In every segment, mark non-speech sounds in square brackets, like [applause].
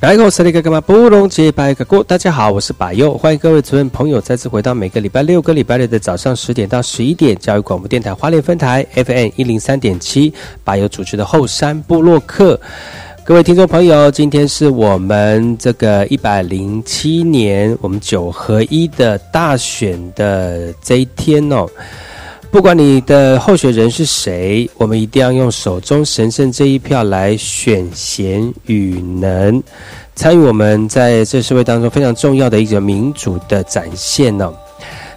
大家好，我是百佑，欢迎各位主任朋友再次回到每个礼拜六跟礼拜日的早上十点到十一点，教育广播电台花莲分台 FM 一零三点七，百佑主持的后山部落客。各位听众朋友，今天是我们这个一百零七年我们九合一的大选的这一天哦。不管你的候选人是谁，我们一定要用手中神圣这一票来选贤与能，参与我们在这社会当中非常重要的一个民主的展现呢。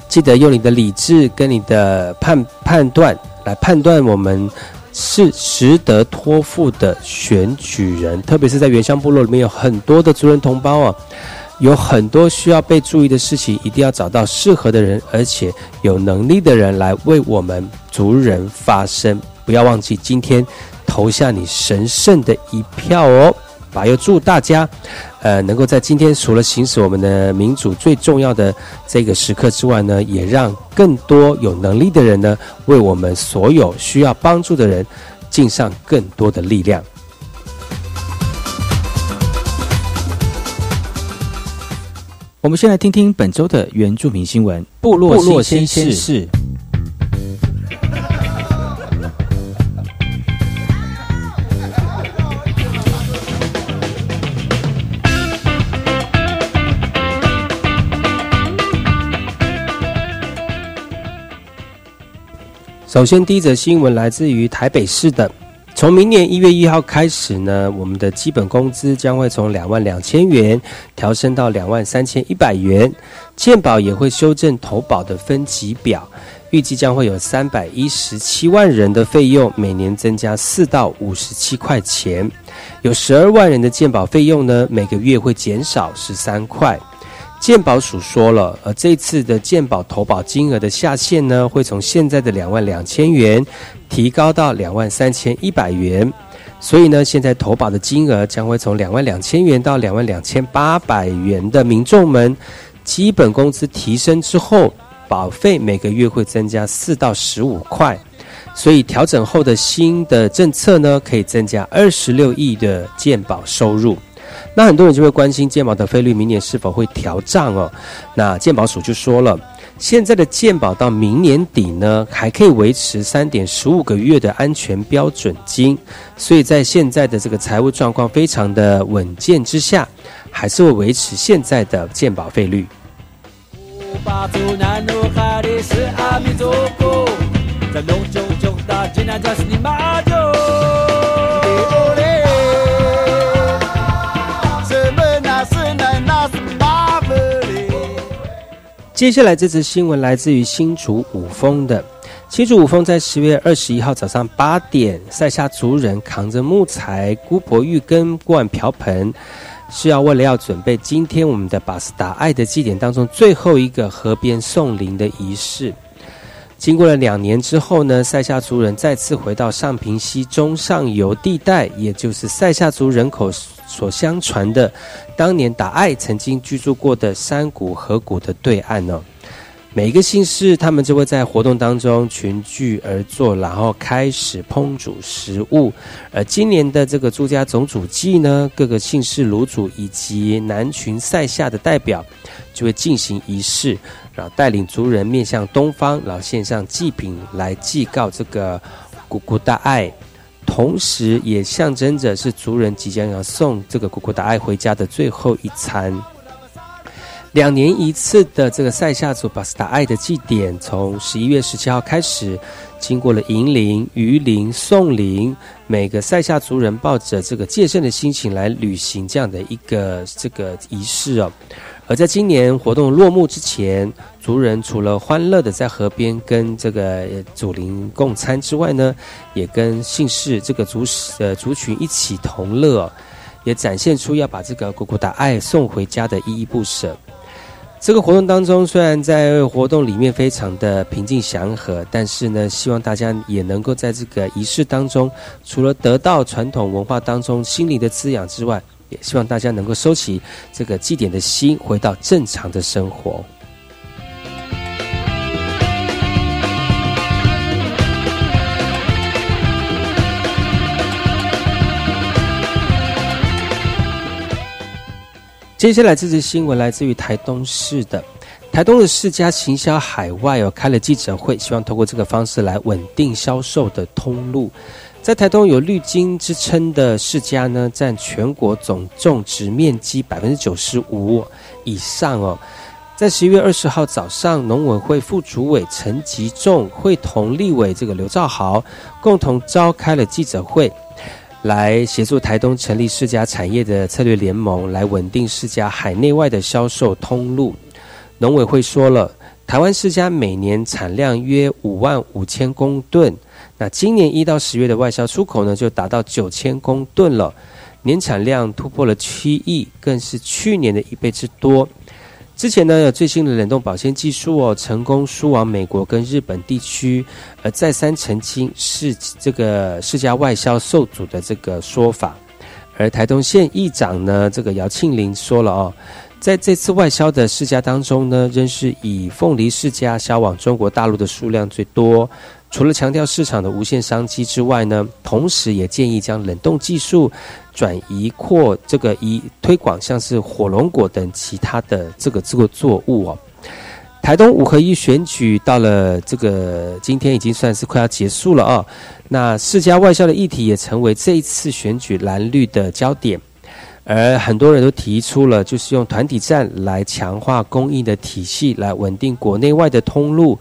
记得用你的理智跟你的判判断来判断我们是值得托付的选举人，特别是在原乡部落里面有很多的族人同胞啊。有很多需要被注意的事情，一定要找到适合的人，而且有能力的人来为我们族人发声。不要忘记今天投下你神圣的一票哦！把又祝大家，呃，能够在今天除了行使我们的民主最重要的这个时刻之外呢，也让更多有能力的人呢，为我们所有需要帮助的人尽上更多的力量。我们先来听听本周的原住民新闻。部落新鲜事。首先，第一则新闻来自于台北市的。从明年一月一号开始呢，我们的基本工资将会从两万两千元调升到两万三千一百元，健保也会修正投保的分级表，预计将会有三百一十七万人的费用每年增加四到五十七块钱，有十二万人的健保费用呢，每个月会减少十三块。健保署说了，呃，这次的健保投保金额的下限呢，会从现在的两万两千元提高到两万三千一百元，所以呢，现在投保的金额将会从两万两千元到两万两千八百元的民众们，基本工资提升之后，保费每个月会增加四到十五块，所以调整后的新的政策呢，可以增加二十六亿的健保收入。那很多人就会关心健保的费率明年是否会调涨哦？那健保署就说了，现在的健保到明年底呢，还可以维持三点十五个月的安全标准金，所以在现在的这个财务状况非常的稳健之下，还是会维持现在的健保费率。接下来这则新闻来自于新竹五峰的新竹五峰，在十月二十一号早上八点，塞下族人扛着木材、姑婆玉根、锅碗瓢盆，是要为了要准备今天我们的巴斯达爱的祭典当中最后一个河边送灵的仪式。经过了两年之后呢，塞夏族人再次回到上平溪中上游地带，也就是塞夏族人口所相传的当年达爱曾经居住过的山谷河谷的对岸呢。每一个姓氏，他们就会在活动当中群聚而坐，然后开始烹煮食物。而今年的这个朱家总主祭呢，各个姓氏卤主以及南群塞夏的代表就会进行仪式。然后带领族人面向东方，然后献上祭品来祭告这个姑姑大爱，同时也象征着是族人即将要送这个古古达爱回家的最后一餐。两年一次的这个塞夏族巴斯达爱的祭典，从十一月十七号开始，经过了迎灵、鱼灵、送灵，每个塞夏族人抱着这个戒慎的心情来履行这样的一个这个仪式哦。而在今年活动落幕之前，族人除了欢乐的在河边跟这个祖灵共餐之外呢，也跟姓氏这个族呃族群一起同乐，也展现出要把这个古古达爱送回家的依依不舍。这个活动当中，虽然在活动里面非常的平静祥和，但是呢，希望大家也能够在这个仪式当中，除了得到传统文化当中心灵的滋养之外。也希望大家能够收起这个祭典的心，回到正常的生活。接下来这则新闻来自于台东市的台东的世家行销海外哦，开了记者会，希望通过这个方式来稳定销售的通路。在台东有绿金之称的世家呢，占全国总种植面积百分之九十五以上哦。在十一月二十号早上，农委会副主委陈吉仲会同立委这个刘兆豪共同召开了记者会，来协助台东成立世家产业的策略联盟，来稳定世家海内外的销售通路。农委会说了，台湾世家每年产量约五万五千公吨。那今年一到十月的外销出口呢，就达到九千公吨了，年产量突破了七亿，更是去年的一倍之多。之前呢，有最新的冷冻保鲜技术哦，成功输往美国跟日本地区，而再三澄清是这个世家外销受阻的这个说法。而台东县议长呢，这个姚庆林说了哦，在这次外销的世家当中呢，仍是以凤梨世家销往中国大陆的数量最多。除了强调市场的无限商机之外呢，同时也建议将冷冻技术转移扩这个以推广像是火龙果等其他的这个这个作物哦。台东五合一选举到了这个今天已经算是快要结束了啊。那世家外销的议题也成为这一次选举蓝绿的焦点，而很多人都提出了就是用团体战来强化供应的体系，来稳定国内外的通路。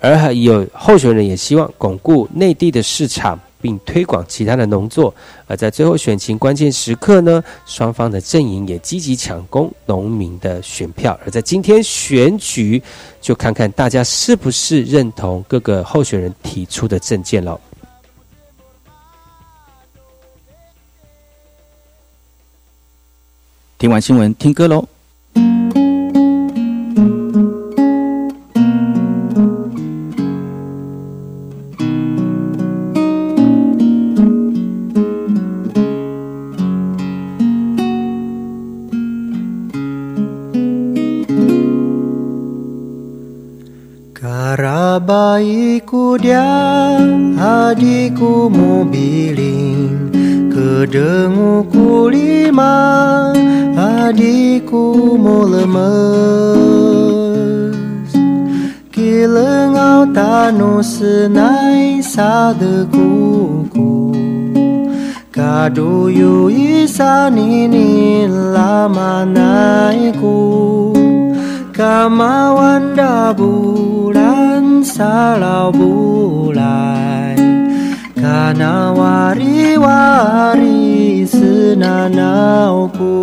而还有候选人也希望巩固内地的市场，并推广其他的农作。而在最后选情关键时刻呢，双方的阵营也积极抢攻农民的选票。而在今天选举，就看看大家是不是认同各个候选人提出的政见了。听完新闻，听歌喽。Baikku dia adikku mobiling Kedenguku lima adikku mau lemes Kilengau tanu senai sadekuku Kaduyu isanini lama naiku Kamawan bulan salau bulai Kana wari-wari senanauku.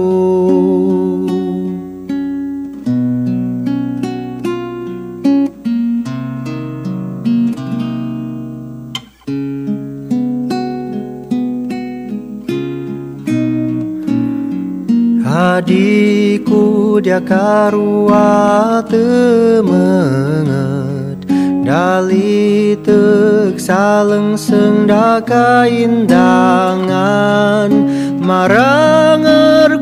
Adikku Yudhyakarua temenget Dali tek saleng sendaka indangan. Marang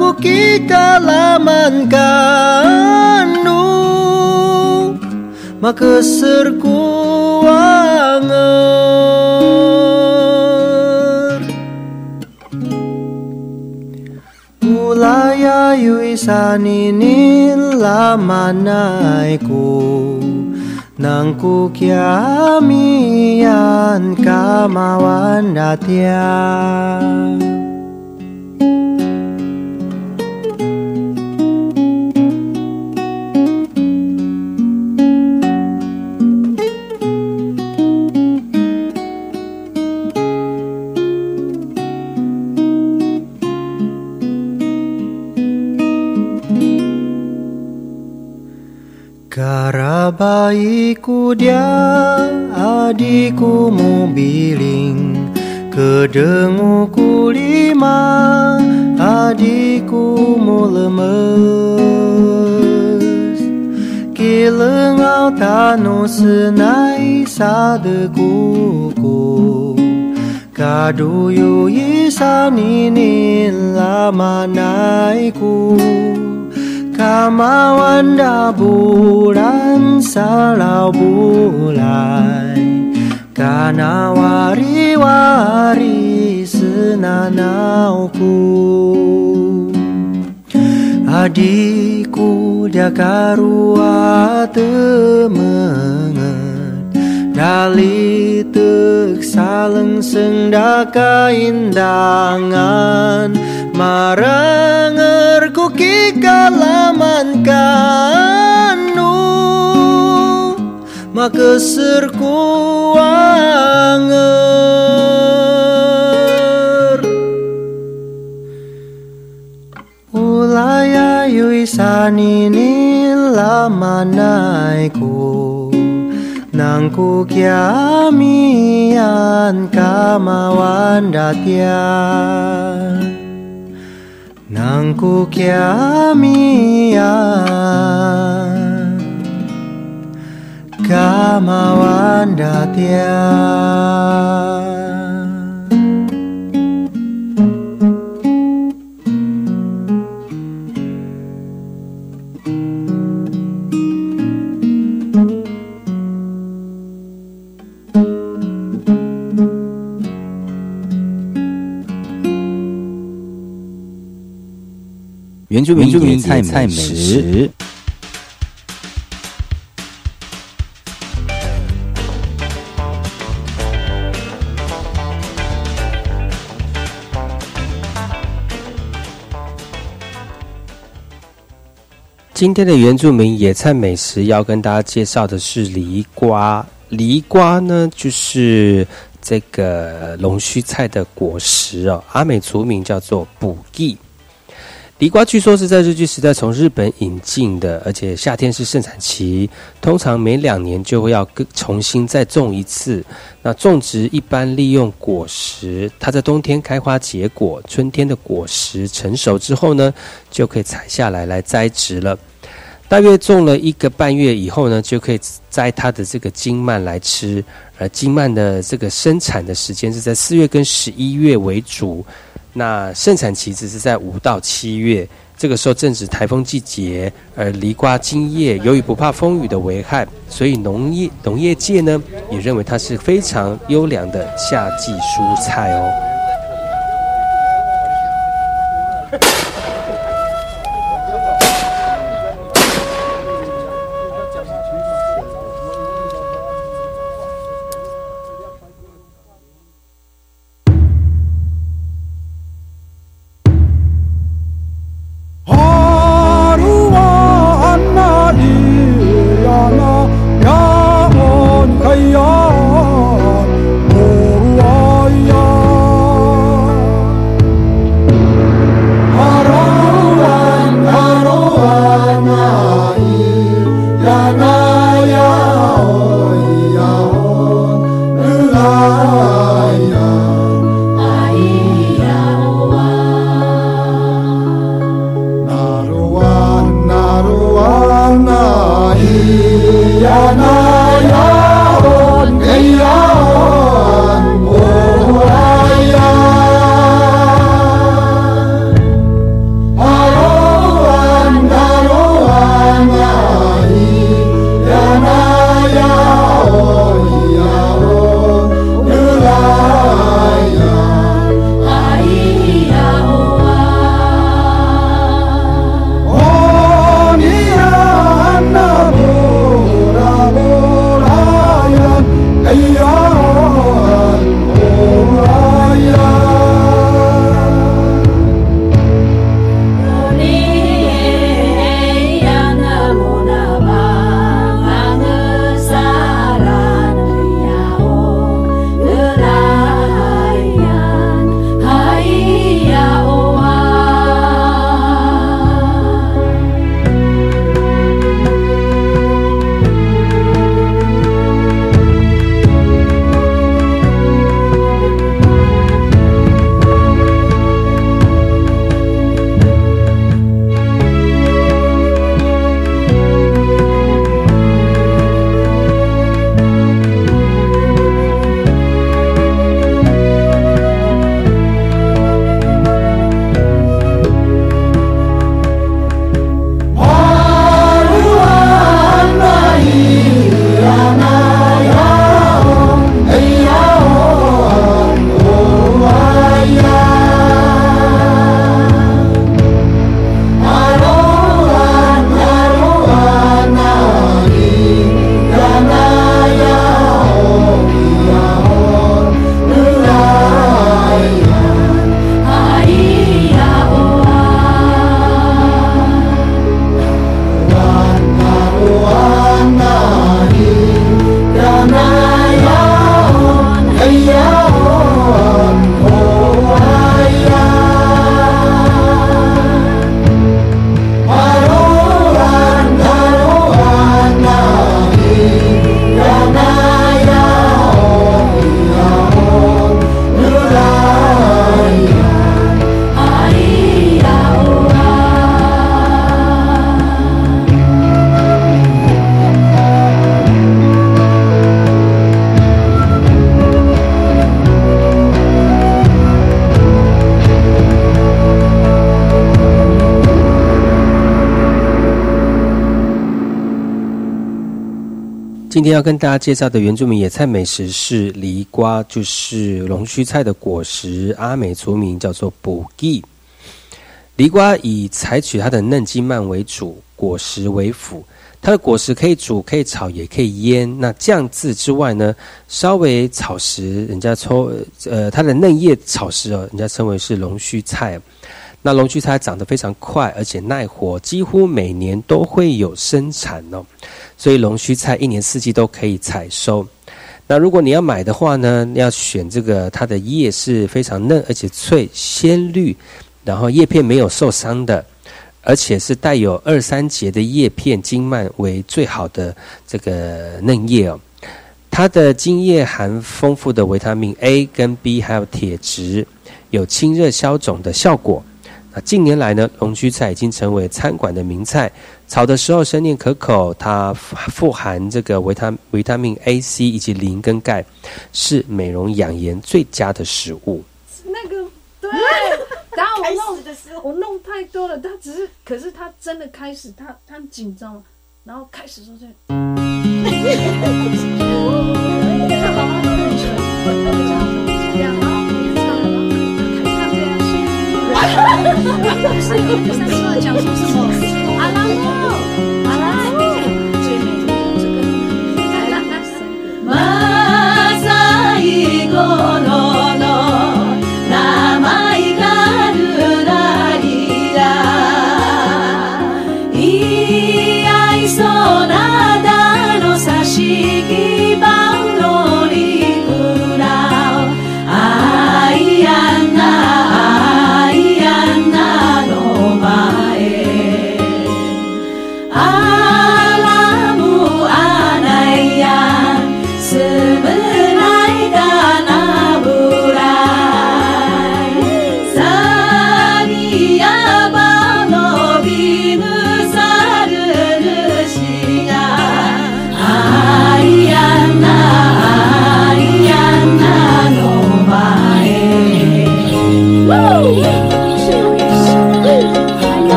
ku kita laman kandung Maka serku wangan kayu isanini lamanaiku Nangku kiamian kamawan natin Kara bayiku dia adikku mobiling Kedenguku lima adikku mu lemes Kilengau tanu senai sadeku Kadu yu isa ninin lama naiku. Kamawanda bulan salau bulai. Kana wari-wari senanauku. Adikku dia karua temenget. Dali tek saleng sendaka indangan. Maranger ku kalaman kanu Makesir kuanger Ulaya isanini lamanaiku Nangku kiamian kamawan datian. なんこきゃみやかまわんだてや原住民野菜美食。今天的原住民野菜美食要跟大家介绍的是梨瓜。梨瓜呢，就是这个龙须菜的果实哦，阿美族名叫做补益。梨瓜据说是在日据时代从日本引进的，而且夏天是盛产期，通常每两年就会要重新再种一次。那种植一般利用果实，它在冬天开花结果，春天的果实成熟之后呢，就可以采下来来栽植了。大约种了一个半月以后呢，就可以摘它的这个金蔓来吃。而金蔓的这个生产的时间是在四月跟十一月为主，那盛产期只是在五到七月。这个时候正值台风季节，而梨瓜茎叶由于不怕风雨的危害，所以农业农业界呢也认为它是非常优良的夏季蔬菜哦。今天要跟大家介绍的原住民野菜美食是梨瓜，就是龙须菜的果实，阿美族名叫做补地。梨瓜以采取它的嫩茎蔓为主，果实为辅。它的果实可以煮、可以炒、也可以腌。那酱渍之外呢，稍微炒时，人家抽呃它的嫩叶炒时哦，人家称为是龙须菜。那龙须菜长得非常快，而且耐活，几乎每年都会有生产哦。所以龙须菜一年四季都可以采收。那如果你要买的话呢，要选这个它的叶是非常嫩而且脆鲜绿，然后叶片没有受伤的，而且是带有二三节的叶片茎蔓为最好的这个嫩叶哦。它的茎叶含丰富的维他命 A 跟 B，还有铁质，有清热消肿的效果。那近年来呢，龙须菜已经成为餐馆的名菜。炒的时候生念可口，它富含这个维他维他命 A、C 以及磷跟钙，是美容养颜最佳的食物。那个对，然后我弄我弄太多了，他只是，可是他真的开始，他他很紧张，然后开始说这。是有第三次讲说什么？阿拉木，阿拉。木，最美的这个，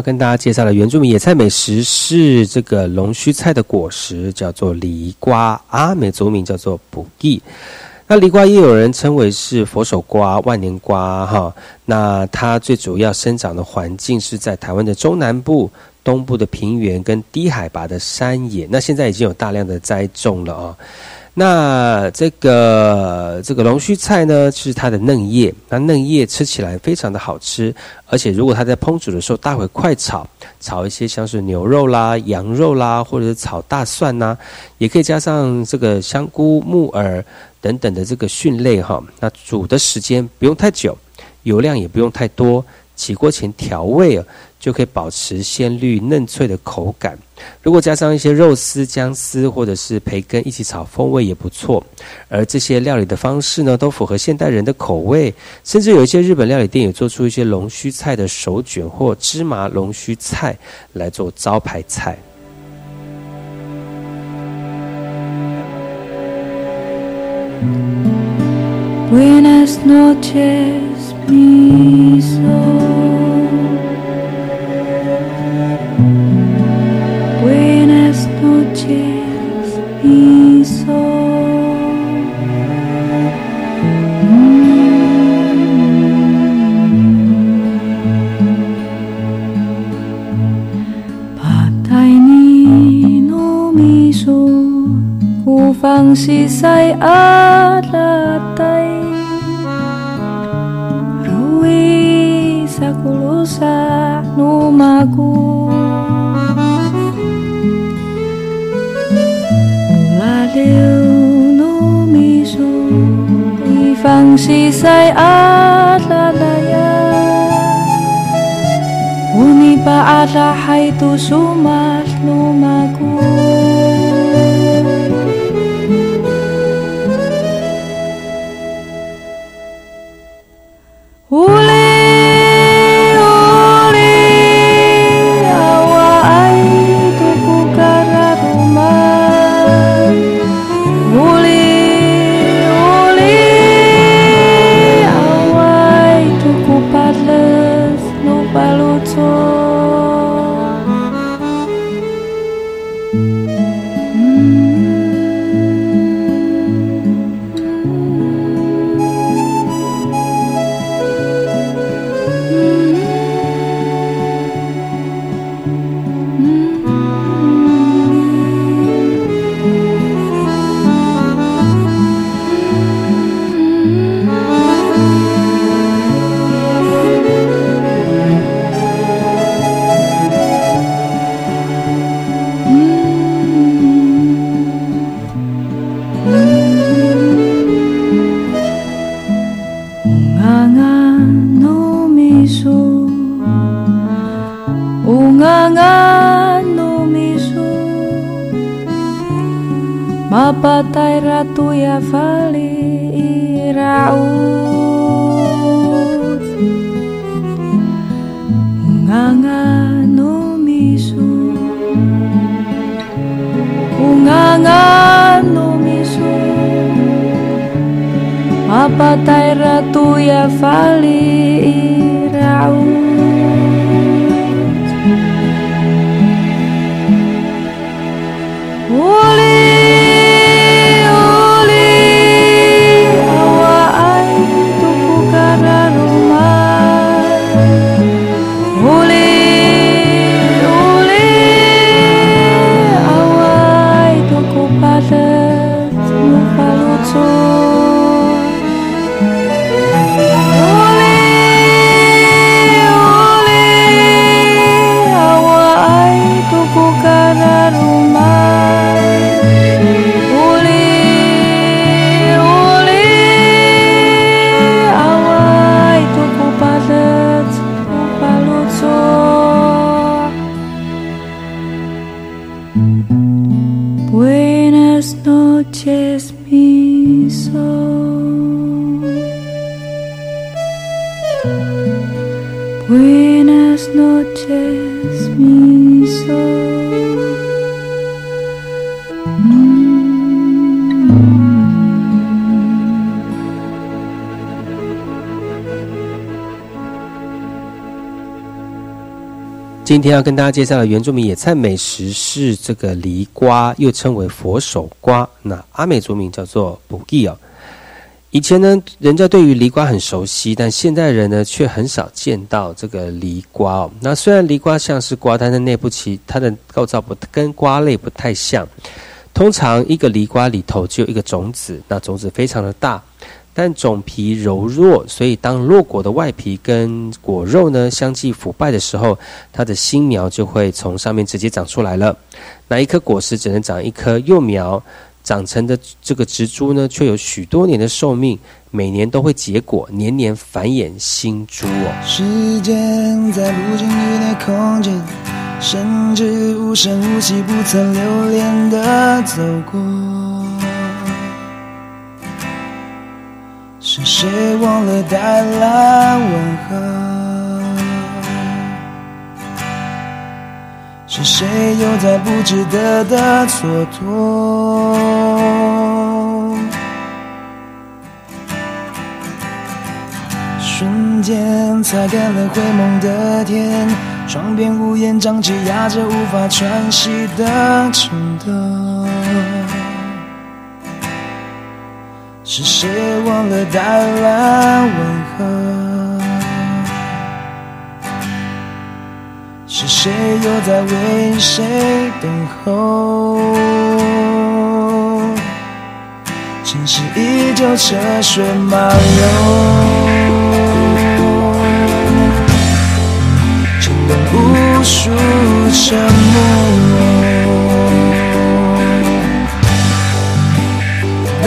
跟大家介绍的原住民野菜美食是这个龙须菜的果实，叫做梨瓜，阿美族名叫做补地。那梨瓜也有人称为是佛手瓜、万年瓜，哈。那它最主要生长的环境是在台湾的中南部、东部的平原跟低海拔的山野。那现在已经有大量的栽种了啊、那这个这个龙须菜呢，是它的嫩叶，那嫩叶吃起来非常的好吃，而且如果它在烹煮的时候，大会快炒，炒一些像是牛肉啦、羊肉啦，或者是炒大蒜呐、也可以加上这个香菇、木耳等等的这个菌类哈。那煮的时间不用太久，油量也不用太多，起锅前调味，就可以保持鲜绿嫩脆的口感。如果加上一些肉丝、姜丝或者是培根一起炒，风味也不错。而这些料理的方式呢，都符合现代人的口味。甚至有一些日本料理店也做出一些龙须菜的手卷或芝麻龙须菜来做招牌菜。无方西塞阿拉泰，Rui sakulusa numaku Ulaleu no miso 一方西塞阿拉拉呀，Uni pa ala hai tu sumat lumaku 今天要跟大家介绍的原住民野菜美食是这个梨瓜，又称为佛手瓜，那阿美族名叫做补地哦。以前呢，人家对于梨瓜很熟悉，但现代人呢却很少见到这个梨瓜哦。那虽然梨瓜像是瓜，但是内部其它的构造不跟瓜类不太像。通常一个梨瓜里头只有一个种子，那种子非常的大，但种皮柔弱，所以当落果的外皮跟果肉呢相继腐败的时候，它的新苗就会从上面直接长出来了。那一颗果实只能长一颗幼苗，长成的这个植株呢，却有许多年的寿命，每年都会结果，年年繁衍新株哦。时间在不经意的空间，甚至无声无息、不曾留恋的走过。谁忘了带来问候？是谁又在不值得的蹉跎？瞬间擦干了灰蒙的天，窗边乌烟瘴气压着无法喘息的城灯。是谁忘了带来问候？是谁又在为谁等候？城市依旧车水马龙，承担无数沉默。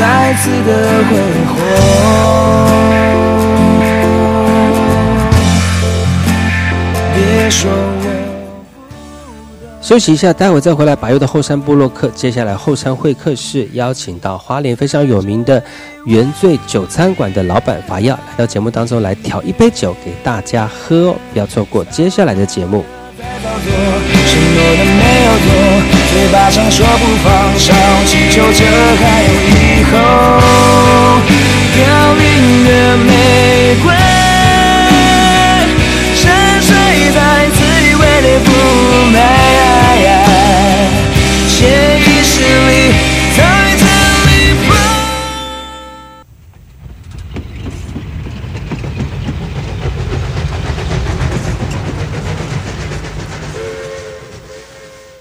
再次的挥霍。别说休息一下，待会再回来。白佑的后山部落客，接下来后山会客室邀请到花莲非常有名的原醉酒餐馆的老板法耀来到节目当中来调一杯酒给大家喝哦，不要错过接下来的节目。别保留，承诺的没有多，嘴巴上说不放手，祈求着还有以后。凋零的玫瑰，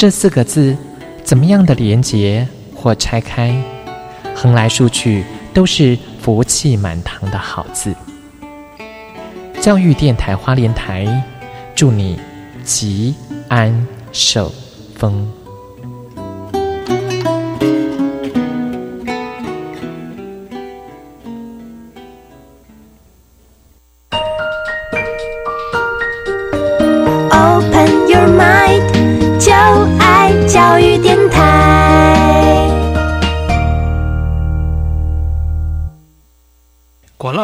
这四个字，怎么样的连结或拆开，横来竖去都是福气满堂的好字。教育电台花莲台，祝你吉安寿丰。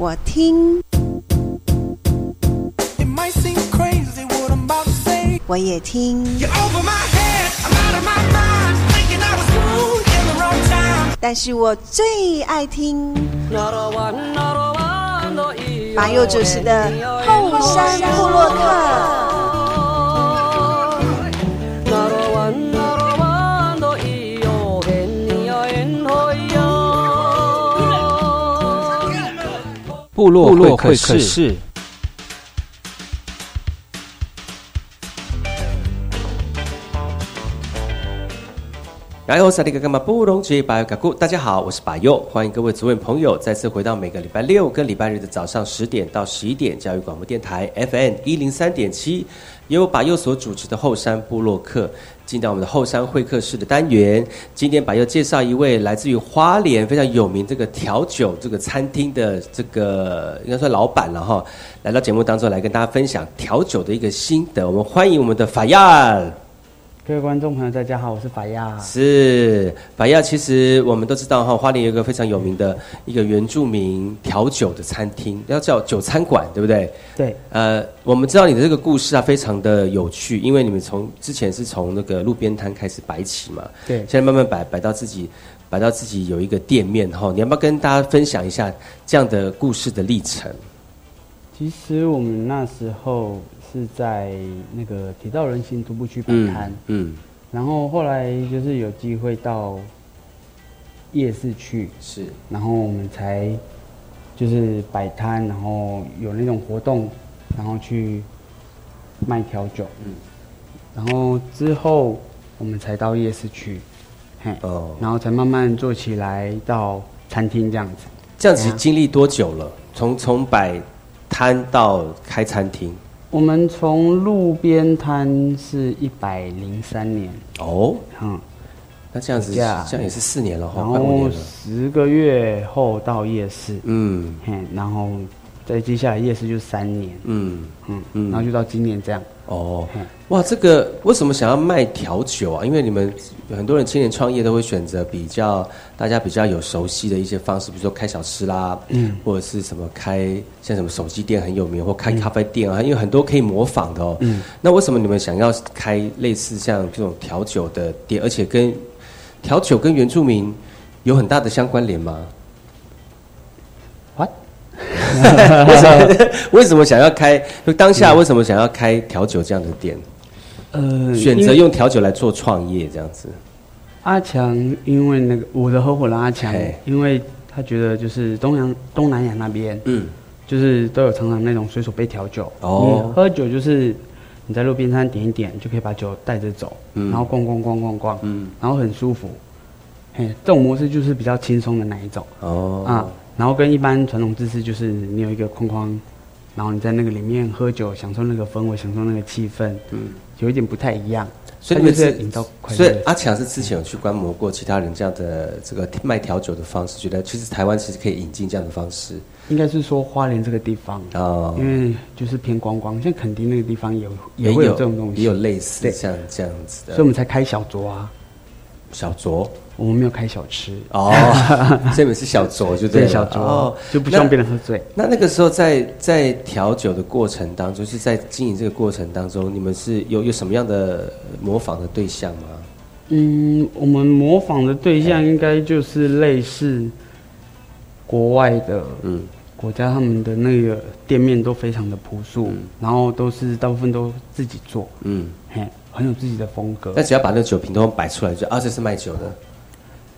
我听，我也听，但是我最爱听。马佑主持的后山部落客。部落部落会客室。室。然后萨利格干嘛布隆吉巴嘎古，大家好，我是巴尤，欢迎各位主位朋友再次回到每个礼拜六跟礼拜日的早上十点到十一点，教育广播电台 FM 一零三点七，由巴尤所主持的后山部落客，进到我们的后山会客室的单元。今天把要介绍一位来自于花莲非常有名这个调酒这个餐厅的这个应该说老板了哈，来到节目当中来跟大家分享调酒的一个心得。我们欢迎我们的法亚。各位观众朋友，大家好，我是法亚。是法亚，其实我们都知道哈，花莲有一个非常有名的一个原住民调酒的餐厅，要叫酒餐馆，对不对？对。呃，我们知道你的这个故事啊，非常的有趣，因为你们从之前是从那个路边摊开始摆起嘛，对。现在慢慢摆摆到自己摆到自己有一个店面哈，你要不要跟大家分享一下这样的故事的历程？其实我们那时候。是在那个铁道人行徒步区摆摊，嗯，然后后来就是有机会到夜市去，是，然后我们才就是摆摊，然后有那种活动，然后去卖调酒，嗯，然后之后我们才到夜市去，嘿，哦，然后才慢慢做起来到餐厅这样子，这样子经历多久了？从从摆摊到开餐厅？我们从路边摊是一百零三年。哦，嗯，那这样子这样也是四年了然后十个月后到夜市，嗯，然后再接下来夜市就三年，嗯。嗯嗯，然后就到今年这样。哦，哇，这个为什么想要卖调酒啊？因为你们很多人青年创业都会选择比较大家比较有熟悉的一些方式，比如说开小吃啦，嗯，或者是什么开像什么手机店很有名，或开咖啡店啊，因为很多可以模仿的哦。嗯，那为什么你们想要开类似像这种调酒的店，而且跟调酒跟原住民有很大的相关联吗？[laughs] 为什么？[laughs] 为什么想要开？就当下为什么想要开调酒这样的店？呃，选择用调酒来做创业这样子。阿强，因为那个我的合伙人阿强，因为他觉得就是东洋东南亚那边，嗯，就是都有常常那种随手杯调酒。哦，喝酒就是你在路边摊点一点，就可以把酒带着走，嗯然后逛逛逛逛逛，嗯，然后很舒服。嘿，这种模式就是比较轻松的那一种。哦，啊。然后跟一般传统姿势就是你有一个框框，然后你在那个里面喝酒，享受那个氛围，享受那个气氛，嗯，有一点不太一样。所以你是引导，所以阿强是之前有去观摩过其他人这样的这个卖调酒的方式，觉得其实台湾其实可以引进这样的方式。应该是说花莲这个地方哦，因为就是偏观光，像垦丁那个地方有也会有这种东西，也有类似像这样子的，所以我们才开小酌啊。小酌，我们没有开小吃。哦，这边是小酌，就对小酌，就不希望别人喝醉。那那个时候在在调酒的过程当中，是在经营这个过程当中，你们是有有什么样的模仿的对象吗？嗯，我们模仿的对象应该就是类似国外的嗯。国家，他们的那个店面都非常的朴素，然后都是大部分都自己做，嗯，嘿。很有自己的风格，那只要把那个酒瓶都摆出来，就啊，这是卖酒的，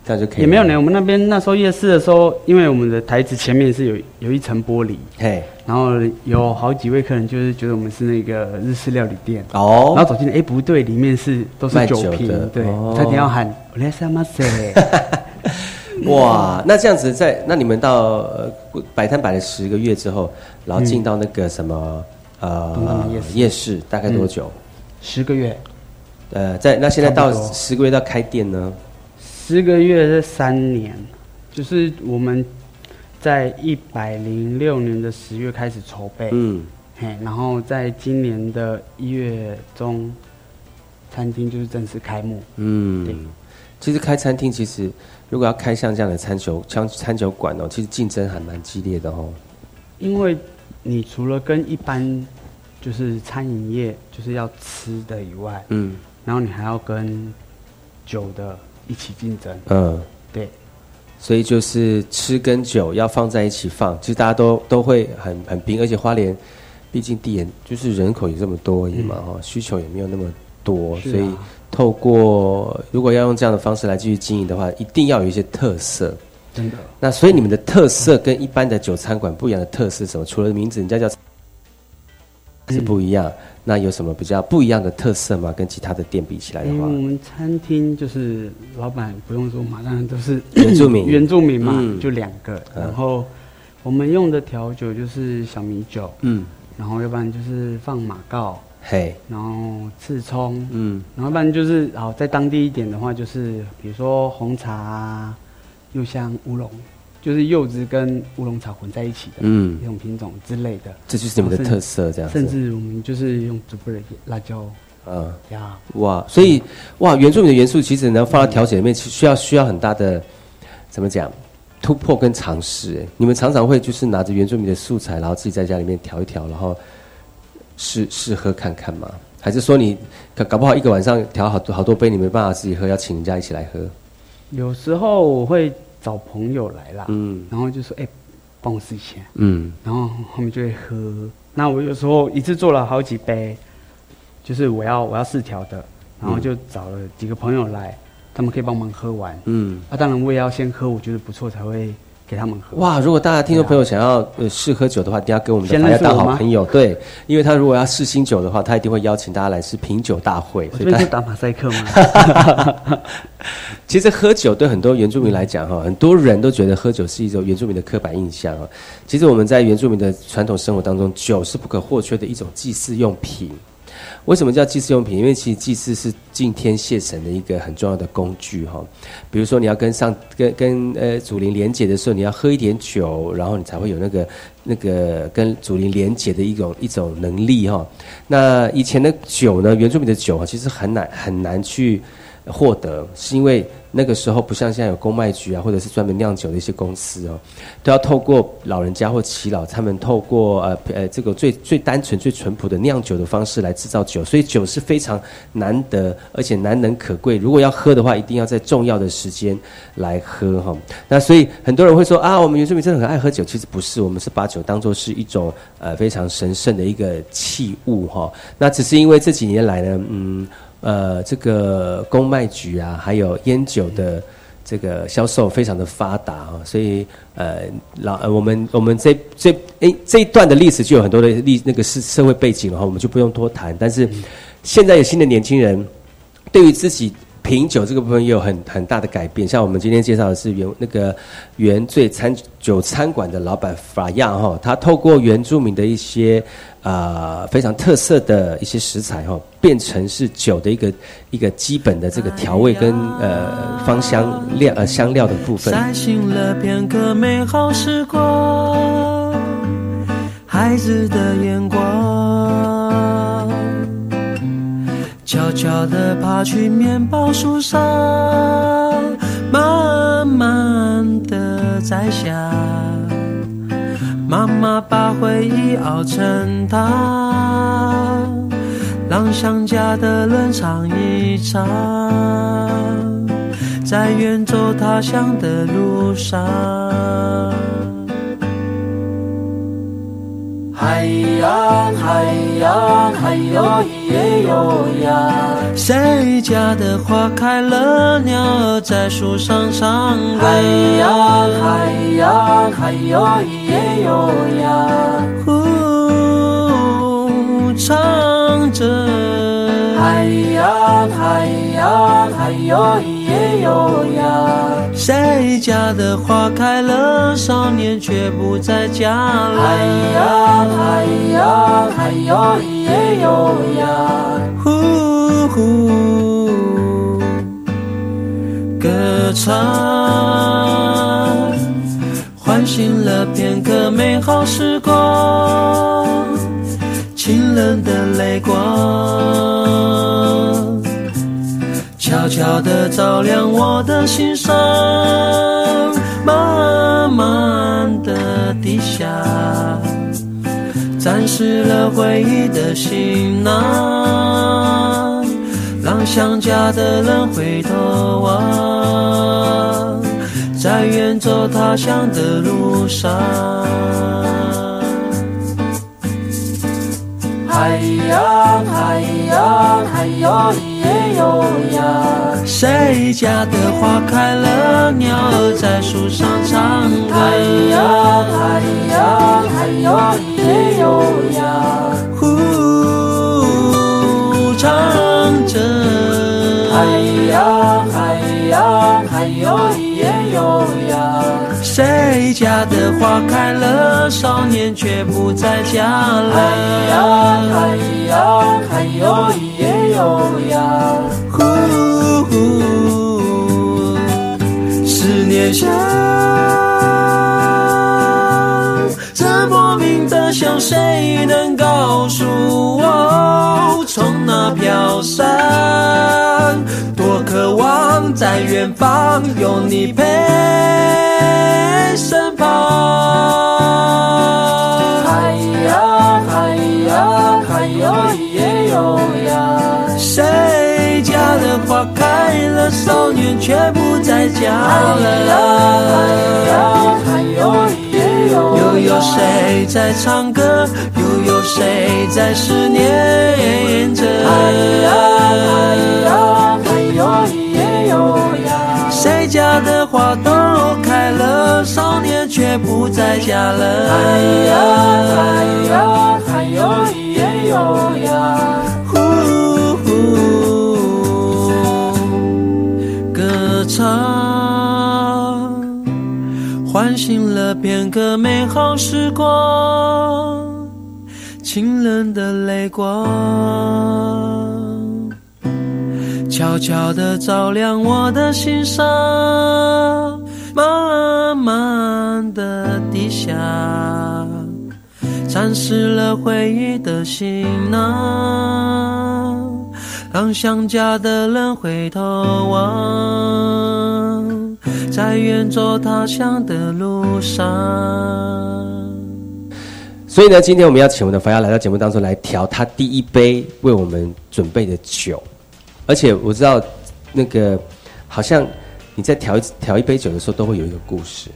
这样就可以。也没有呢，我们那边那时候夜市的时候，因为我们的台子前面是有有一层玻璃，嘿，然后有好几位客人就是觉得我们是那个日式料理店哦，然后走进来，哎，不对，里面是都是酒瓶，对，差点要喊我来什么塞。[laughs] 哇，那这样子在那你们到摆摊摆了十个月之后，然后进到那个什么呃夜市，大概多久？十个月，呃，在那现在到十个月到开店呢？十个月是三年，就是我们在一百零六年的十月开始筹备，嗯，嘿，然后在今年的一月中，餐厅就是正式开幕。嗯，对。其实开餐厅，其实如果要开像这样的餐酒餐餐酒馆哦，其实竞争还蛮激烈的哦。因为你除了跟一般就是餐饮业就是要吃的以外，嗯，然后你还要跟酒的一起竞争，嗯，对，所以就是吃跟酒要放在一起放，其实大家都都会很很拼，而且花莲毕竟地缘就是人口也这么多而已嘛，哈，需求也没有那么多，所以透过如果要用这样的方式来继续经营的话，一定要有一些特色，真的。那所以你们的特色跟一般的酒餐馆不一样的特色什么？除了名字，人家叫。是不一样。那有什么比较不一样的特色吗？跟其他的店比起来的话，我们餐厅就是老板不用说嘛，当然都是原住民，[coughs] 原住民嘛，就两个。然后我们用的调酒就是小米酒，嗯，然后要不然就是放马告，嘿，然后刺葱，嗯，然后不然就是好在当地一点的话，就是比如说红茶，又像乌龙。就是柚子跟乌龙茶混在一起的，嗯，一种品种之类的，这就是你们的特色，这样。甚至我们就是用祖布的辣椒，嗯，呀，哇，所以哇，原住民的元素其实能放到调解里面，其实需要需要很大的怎么讲突破跟尝试。你们常常会就是拿着原住民的素材，然后自己在家里面调一调，然后试试喝看看吗？还是说你搞搞不好一个晚上调好多好多杯，你没办法自己喝，要请人家一起来喝？有时候我会。找朋友来啦，嗯，然后就说：“哎，帮我试一下。”嗯，然后后面就会喝。那我有时候一次做了好几杯，就是我要我要四条的，然后就找了几个朋友来，他们可以帮忙喝完。嗯，啊，当然我也要先喝，我觉得不错才会。给他们喝哇！如果大家听众朋友想要呃试喝酒的话，一定要跟我们的大家当好朋友。对，因为他如果要试新酒的话，他一定会邀请大家来吃品酒大会。这边是打马赛克吗？[laughs] 其实喝酒对很多原住民来讲哈，很多人都觉得喝酒是一种原住民的刻板印象啊。其实我们在原住民的传统生活当中，酒是不可或缺的一种祭祀用品。为什么叫祭祀用品？因为其实祭祀是敬天谢神的一个很重要的工具哈。比如说你要跟上跟跟呃祖灵连结的时候，你要喝一点酒，然后你才会有那个那个跟祖灵连结的一种一种能力哈。那以前的酒呢，原住民的酒啊，其实很难很难去获得，是因为。那个时候不像现在有公卖局啊，或者是专门酿酒的一些公司哦，都要透过老人家或耆老，他们透过呃呃这个最最单纯、最淳朴的酿酒的方式来制造酒，所以酒是非常难得，而且难能可贵。如果要喝的话，一定要在重要的时间来喝哈。那所以很多人会说啊，我们原住民真的很爱喝酒，其实不是，我们是把酒当做是一种呃非常神圣的一个器物哈。那只是因为这几年来呢，嗯。呃，这个公卖局啊，还有烟酒的这个销售非常的发达啊，所以呃，老呃，我们我们这这诶这一段的历史就有很多的历那个是社会背景了哈，我们就不用多谈。但是现在有新的年轻人，对于自己品酒这个部分也有很很大的改变。像我们今天介绍的是原那个原醉餐酒餐馆的老板法亚哈，他透过原住民的一些。啊，非常特色的一些食材哈，变成是酒的一个一个基本的这个调味跟呃芳香料呃香料的部分。再醒了片刻美好时光，孩子的眼光，悄悄地爬去面包树上，慢慢地摘下。妈妈把回忆熬成汤，让想家的人尝一尝，在远走他乡的路上。海呀，海洋，还有咿耶哟呀。谁家的花开了，鸟儿在树上唱歌。海洋，海洋，还有咿耶哟呀。呼，唱着。海洋，海洋，还有咿耶哟呀。谁家的花开了，少年却不在家了。海洋，海洋，还有咿耶哟呀，呼呼，歌唱，唤醒了片刻美好时光，清冷的泪光。悄悄地照亮我的心上，慢慢地低下，沾湿了回忆的行囊，让想家的人回头望，在远走他乡的路上。海洋，海洋，还也优雅。谁家的花开了，鸟儿在树上唱歌。哎呀哎呀哎呀，也优雅。呼，唱着。哎呀哎呀哎呀，也优雅。谁家的花开了，少年却不在家了。嗨呀嗨呀嗨哟耶哟呀，呼呼，思念像这莫名的想，谁能告诉我，从哪飘散？在远方有你陪身旁。嗨呀嗨呀嗨哟耶哟呀，谁家的花开了，少年却不在家了。嗨呀嗨哟耶哟，又有谁在唱歌？又有谁在思念着？嗨呀嗨呀，家的花都开了，少年却不在家了。哎呀哎呀嗨哟耶哟呀，呼呼，歌唱唤醒了片刻美好时光，清冷的泪光。悄悄地照亮我的心上，慢慢地低下，沾湿了回忆的行囊，让想家的人回头望，在远走他乡的路上。所以呢，今天我们要请我们的凡亚来到节目当中来调他第一杯为我们准备的酒，而且我知道那个好像你在调调一杯酒的时候都会有一个故事，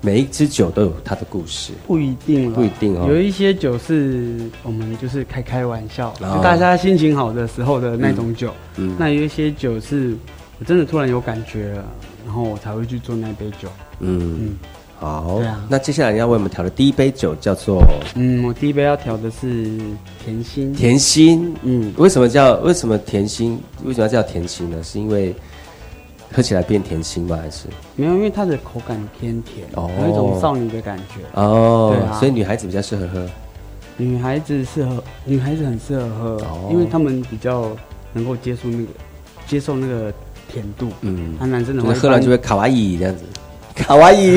每一支酒都有它的故事。不一定啦不一定哦有一些酒是我们就是开开玩笑，哦就大家心情好的时候的那种酒。嗯嗯那有一些酒是我真的突然有感觉了，然后我才会去做那杯酒。嗯，好对啊。那接下来你要为我们调的第一杯酒叫做嗯，我第一杯要调的是甜心。甜心。嗯，为什么叫为什么甜心？为什么要叫甜心呢？是因为喝起来变甜心吗？还是没有，因为它的口感偏甜，哦有一种少女的感觉。哦？对啊所以女孩子比较适合喝。女孩子适合，女孩子很适合喝，哦因为她们比较能够接受那个接受那个甜度。嗯啊，男生的话就是喝了就会卡哇伊这样子，[laughs] 卡哇哇伊，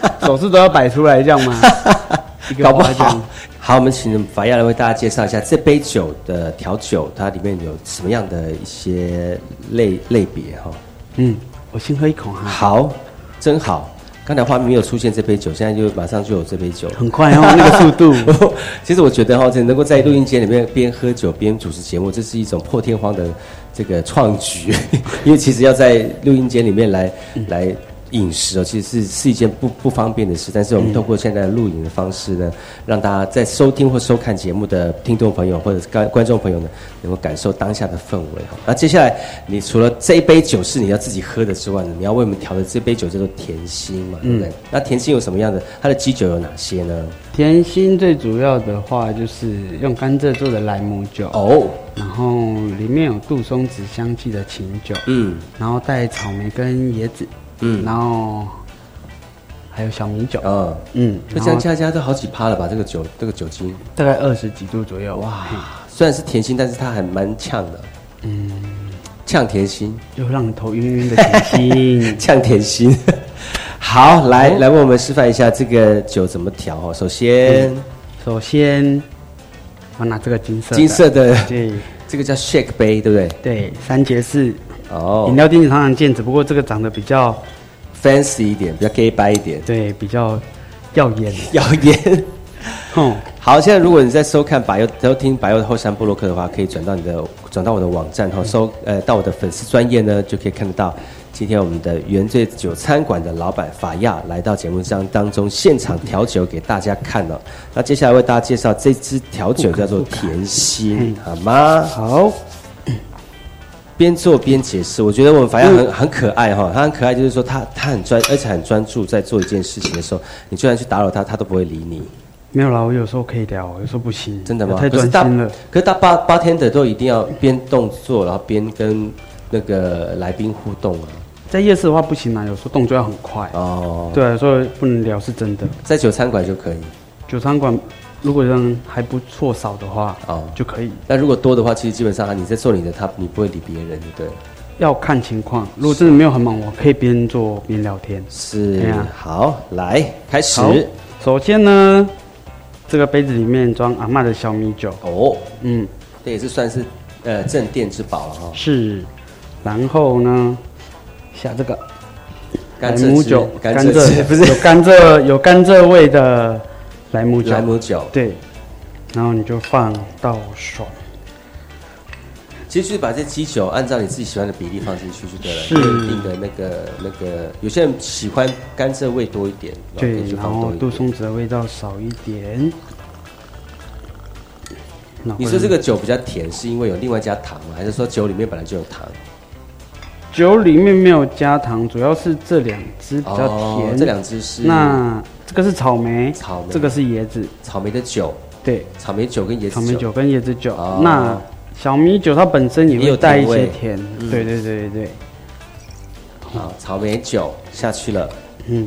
[laughs] 手势都要摆出来这样吗？[laughs] 一个搞不好。好，我们请法亚来为大家介绍一下这杯酒的调酒，它里面有什么样的一些类类别哈。嗯，我先喝一口哈。好，真好。刚才画面没有出现这杯酒，现在就马上就有这杯酒，很快哦那个 [laughs] 速度。其实我觉得哈，这能够在录音间里面边喝酒边主持节目，这是一种破天荒的这个创举，因为其实要在录音间里面来来饮食哦，其实是是一件不不方便的事。但是我们透过现在的录影的方式呢，让大家在收听或收看节目的听众朋友或者是观观众朋友呢，能够感受当下的氛围哈。那接下来，你除了这一杯酒是你要自己喝的之外呢，你要为我们调的这杯酒叫做甜心嘛，对不对？嗯那甜心有什么样的？它的基酒有哪些呢？甜心最主要的话就是用甘蔗做的莱姆酒哦，然后里面有杜松子香气的琴酒，嗯，然后带草莓跟椰子，嗯，然后还有小米酒，嗯嗯，那这样加加都好几趴了吧？这个酒这个酒精，大概二十几度左右，哇，虽然是甜心，但是它还蛮呛的，嗯，呛甜心，就让你头晕晕的甜心，[laughs] 呛甜心。[laughs] 好，来来为我们示范一下这个酒怎么调哦。首先，首先我拿这个金色的。金色的，对，这个叫 shake 杯，对不对？对，三节式哦，饮料店常常见，只不过这个长得比较 fancy 一点，比较 gay 白一点，对，比较耀眼，耀眼。嗯，[laughs] 好，现在如果你在收看百优收听百优的后山部落客的话，可以转到你的转到我的网站后收呃到我的粉丝专业呢，就可以看得到今天我们的原罪酒餐馆的老板法亚来到节目上当中现场调酒给大家看了。那接下来为大家介绍这支调酒叫做甜心，好吗？好。边做边解释，我觉得我们法亚很很可爱哈，他很可爱，就是说他他很专，而且很专注在做一件事情的时候，你居然去打扰他，他都不会理你。没有啦，我有时候可以聊，有时候不行，真的吗？我太专心了。可是大八八天的都一定要边动作，然后边跟那个来宾互动啊。在夜市的话不行啊，有时候动作要很快。哦，对，所以不能聊是真的。在酒餐馆就可以。酒餐馆如果人还不错少的话，哦，就可以。那如果多的话，其实基本上你在做你的，他你不会理别人，对了。要看情况，如果真的没有很忙，我可以边做边聊天。是好，来开始。首先呢，这个杯子里面装阿嬷的小米酒。哦，嗯，这也是算是呃镇店之宝了哈。是，然后呢，下这个甘蔗酒，甘甘蔗不是有甘蔗有甘蔗味的莱姆酒，莱姆酒对，然后你就放到手，其实就是把这鸡酒按照你自己喜欢的比例放进去就对了，是有一定的那个那个，有些人喜欢甘蔗味多一点，对然。后杜松子的味道少一点。你说这个酒比较甜，是因为有另外加糖吗？还是说酒里面本来就有糖？酒里面没有加糖，主要是这两支比较哦甜。这两支是那这个是草莓，草莓这个是椰子，草莓的酒，对，草莓酒跟椰子草莓酒跟椰子酒。哦那小米酒它本身也会带一些甜，嗯对对对对对。好，草莓酒下去了，嗯，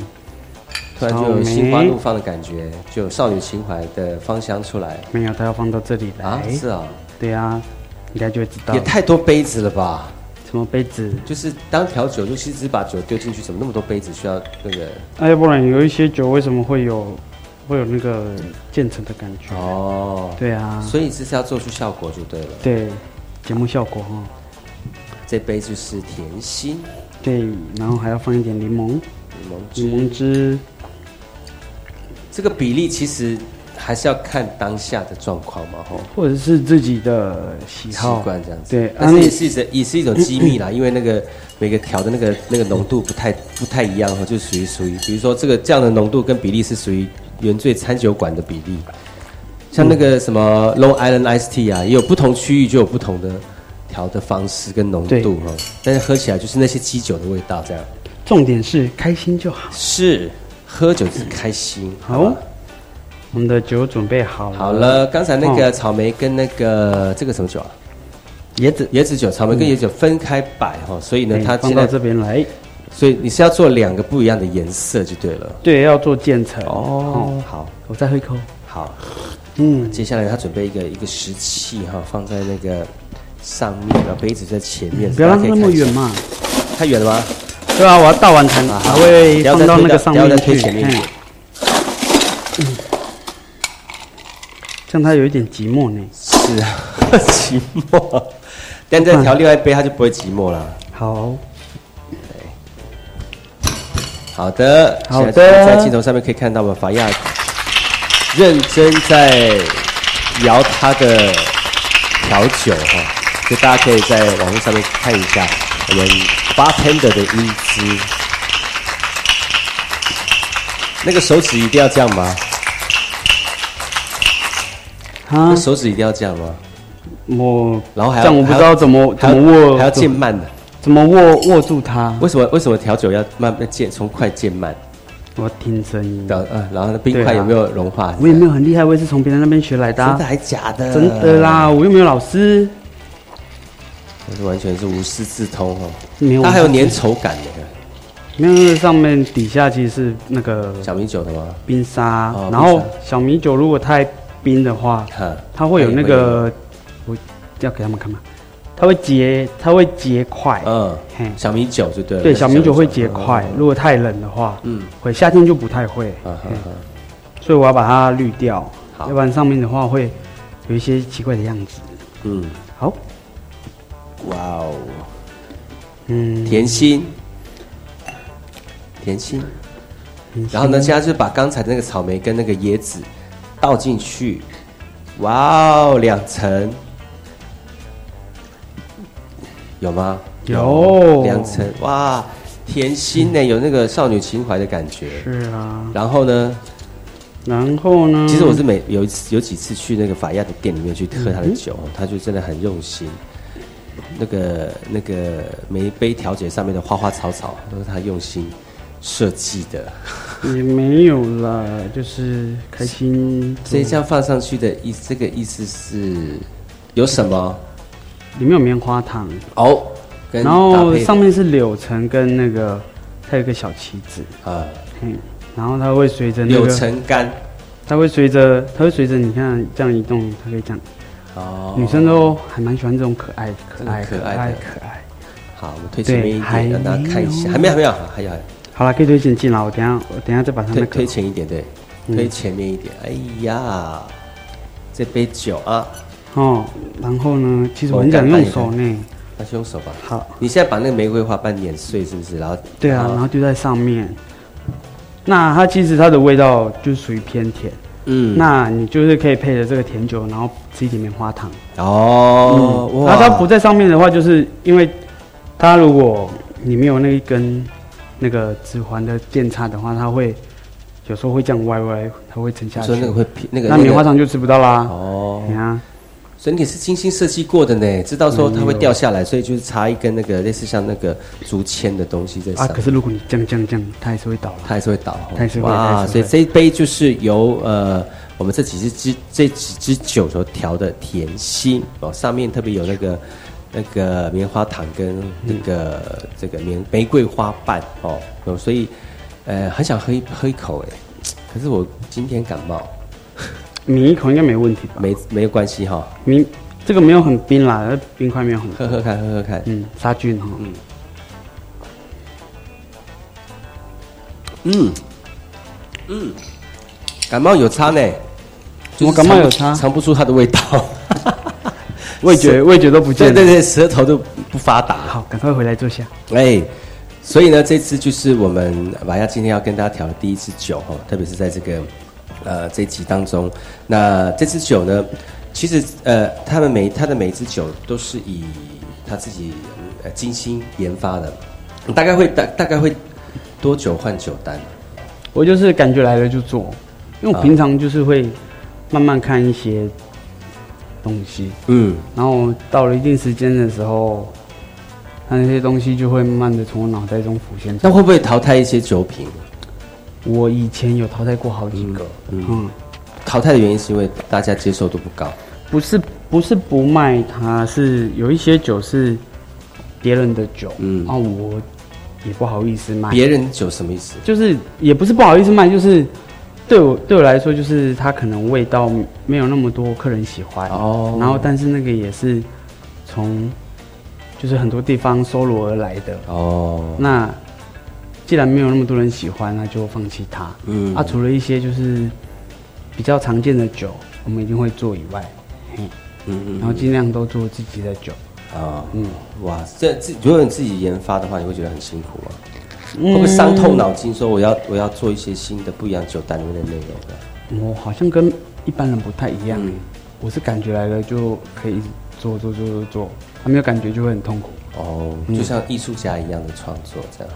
突然就有心花怒放的感觉，就有少女情怀的芳香出来。没有，它要放到这里来。啊是啊，对啊，应该就会知道。也太多杯子了吧？什么杯子？就是当调酒，就其实只把酒丢进去，怎么那么多杯子需要那个？那要不然有一些酒为什么会有会有那个渐层的感觉？哦，对啊，所以这是要做出效果就对了。对节目效果哈。这杯就是甜心对，然后还要放一点柠檬，柠檬汁，柠檬汁。这个比例其实还是要看当下的状况嘛，吼。或者是自己的喜好习好惯这样子，对，但是啊也是一种也是一种机密啦，[coughs] 因为那个每个调的那个那个浓度不太不太一样哈，就属于属于，比如说这个这样的浓度跟比例是属于原罪餐酒馆的比例，像那个什么 Long Island Ice Tea 啊，也有不同区域就有不同的调的方式跟浓度哈，但是喝起来就是那些基酒的味道这样。重点是开心就好。是，喝酒是开心。好吧，我们的酒准备好了。好了，刚才那个哦草莓跟那个这个什么酒啊？椰子椰子酒，草莓跟椰子酒分开摆哈，所以呢，它放到这边来。所以你是要做两个不一样的颜色就对了。对，要做渐层。哦，好，我再喝一口。好，嗯，接下来他准备一个一个石器哈，放在那个上面，然后杯子在前面，不要让它大家可以看一下那么远嘛。太远了吗？对啊，我要倒完才啊才会放到那个上到不要再面去。推前面一点嗯这样它有一点寂寞呢。是啊，寂寞。但再调另外一杯，他就不会寂寞了。好，好的，好的现在在镜头上面可以看到我们法亚认真在摇他的调酒哈，所以大家可以在网络上面看一下我们 bartender 的英姿。那个手指一定要这样吗？啊那，手指一定要这样吗？我然后还要这样我不知道怎么怎么握，还要渐慢的。怎么握握住它。为什么为什么调酒要慢慢渐从快渐慢？我要听声音。然后呃，然后呢冰块有没有融化？我也没有很厉害，我也是从别人那边学来的啊。真的还假的？真的啦，我又没有老师。我是完全是无师自通哦。没有它还有粘稠感的。没有，那个上面底下其实是那个小米酒的吗？冰沙，哦然后小米酒如果太冰的话，它会有那个，我要给他们看嘛？它会结，它会结块。嗯嘿，小米酒就对了。对，小米酒会结块。嗯如果太冷的话，嗯，会夏天就不太会。所以我要把它滤掉，要不然上面的话会有一些奇怪的样子。嗯，好，哇哦，嗯，甜心，甜心。然后呢，现在就把刚才那个草莓跟那个椰子倒进去，哇哦，两层，有吗？有两层，哇，甜心呢，有那个少女情怀的感觉。是啊，然后呢，然后呢？其实我是每有一次有几次去那个法亚的店里面去喝他的嗯酒，他就真的很用心。那个那个每一杯调节上面的花花草草都是他用心设计的。也没有啦，就是开心。这样放上去的意，这个意思是有什么？里面有棉花糖。哦，跟然后上面是柳橙跟那个，它有个小旗子，啊，嗯，然后它会随着那柳个，橙干。它会随着它会随着你看这样移动，它可以这样，哦，女生都还蛮喜欢这种可爱可爱可爱可爱。好，我们推前面一点，让大家看一下，还没有还没有，还有还有好了，可以推荐进来，我等下我等下再把它们推推前一点，对，嗯推前面一点。哎呀，这杯酒啊，哦，然后呢，其实我很想用手呢，那就用手吧。好，你现在把那个玫瑰花瓣碾碎，是不是？然后对啊，然后就在上面。那它其实它的味道就属于偏甜，嗯那你就是可以配着这个甜酒，然后吃一点棉花糖。哦，那它不在上面的话，就是因为它如果你没有那一根那个指环的电叉的话，它会有时候会这样歪歪，它会沉下去。所以那个会偏那个那棉花糖就吃不到啦。哦，你看，所以你是精心设计过的呢，知道说它会掉下来，所以就是插一根那个类似像那个竹签的东西在上啊，可是如果你这样这样这样，它还是会倒。它还是会倒，它还是会它哇！所以这一杯就是由呃我们这几支支这几支酒所调的甜心哦，上面特别有那个那个棉花糖跟那个、这个玫玫瑰花瓣哦，哦所以呃很想喝一喝一口哎，可是我今天感冒，抿一口应该没问题吧？没没有关系哈、抿这个没有很冰啦，那冰块没有很多喝喝看，喝喝看，嗯，杀菌哈。嗯。嗯。嗯，感冒有差呢，怎么感冒有差。尝不出它的味道，味觉味觉都不见了。对对对，舌头都不发达。好，赶快回来坐下。哎，所以呢，这次就是我们玛亚今天要跟大家调的第一支酒哈，特别是在这个呃这一集当中。那这支酒呢，其实呃，他们每他的每一支酒都是以他自己呃精心研发的，大概会大大概会多久换酒单？我就是感觉来了就做，因为我啊平常就是会慢慢看一些东西，嗯，然后到了一定时间的时候，那那些东西就会慢慢的从我脑袋中浮现出来。那会不会淘汰一些酒品？我以前有淘汰过好几个，嗯嗯，淘汰的原因是因为大家接受度不高。不是不是不卖它，是有一些酒是别人的酒，嗯啊，我也不好意思卖。别人酒什么意思？就是也不是不好意思卖，就是对我对我来说，就是它可能味道没有那么多客人喜欢哦然后但是那个也是从就是很多地方搜罗而来的哦。那既然没有那么多人喜欢，那就放弃它。嗯啊，除了一些就是比较常见的酒，我们一定会做以外，嘿，嗯嗯然后尽量都做自己的酒。啊，嗯，哇，这自如果你自己研发的话，你会觉得很辛苦吗？嗯会不会伤透脑筋？说我要我要做一些新的不一样酒单里面的内容的？我好像跟一般人不太一样、嗯我是感觉来了就可以一直做做做做做，还没有感觉就会很痛苦。哦，嗯就像艺术家一样的创作这样。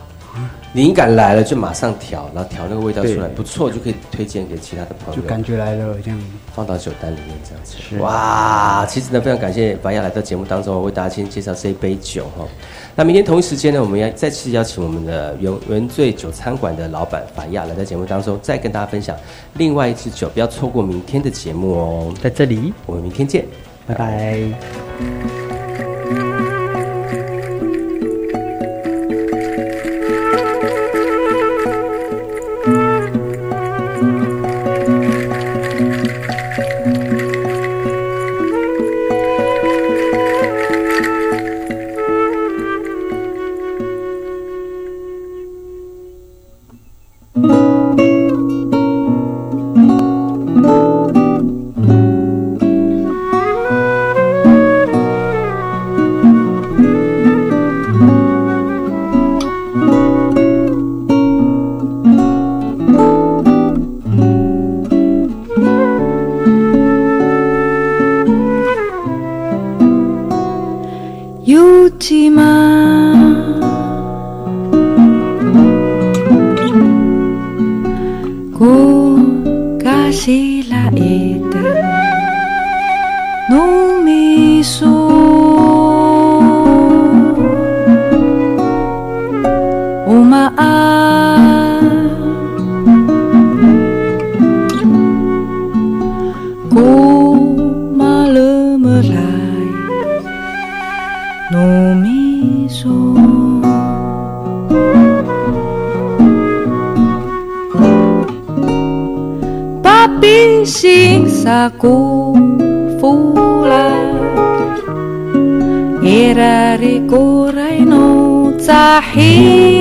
灵感来了就马上调，然后调那个味道出来，不错就可以推荐给其他的朋友，就感觉来了这样。放到酒单里面这样子。是哇，其实呢非常感谢白亚来到节目当中，为大家先介绍这一杯酒哈。那明天同一时间呢，我们要再次邀请我们的原原醉酒餐馆的老板法亚来到节目当中，再跟大家分享另外一支酒，不要错过明天的节目哦。在这里，我们明天见，拜拜。유 مستحيل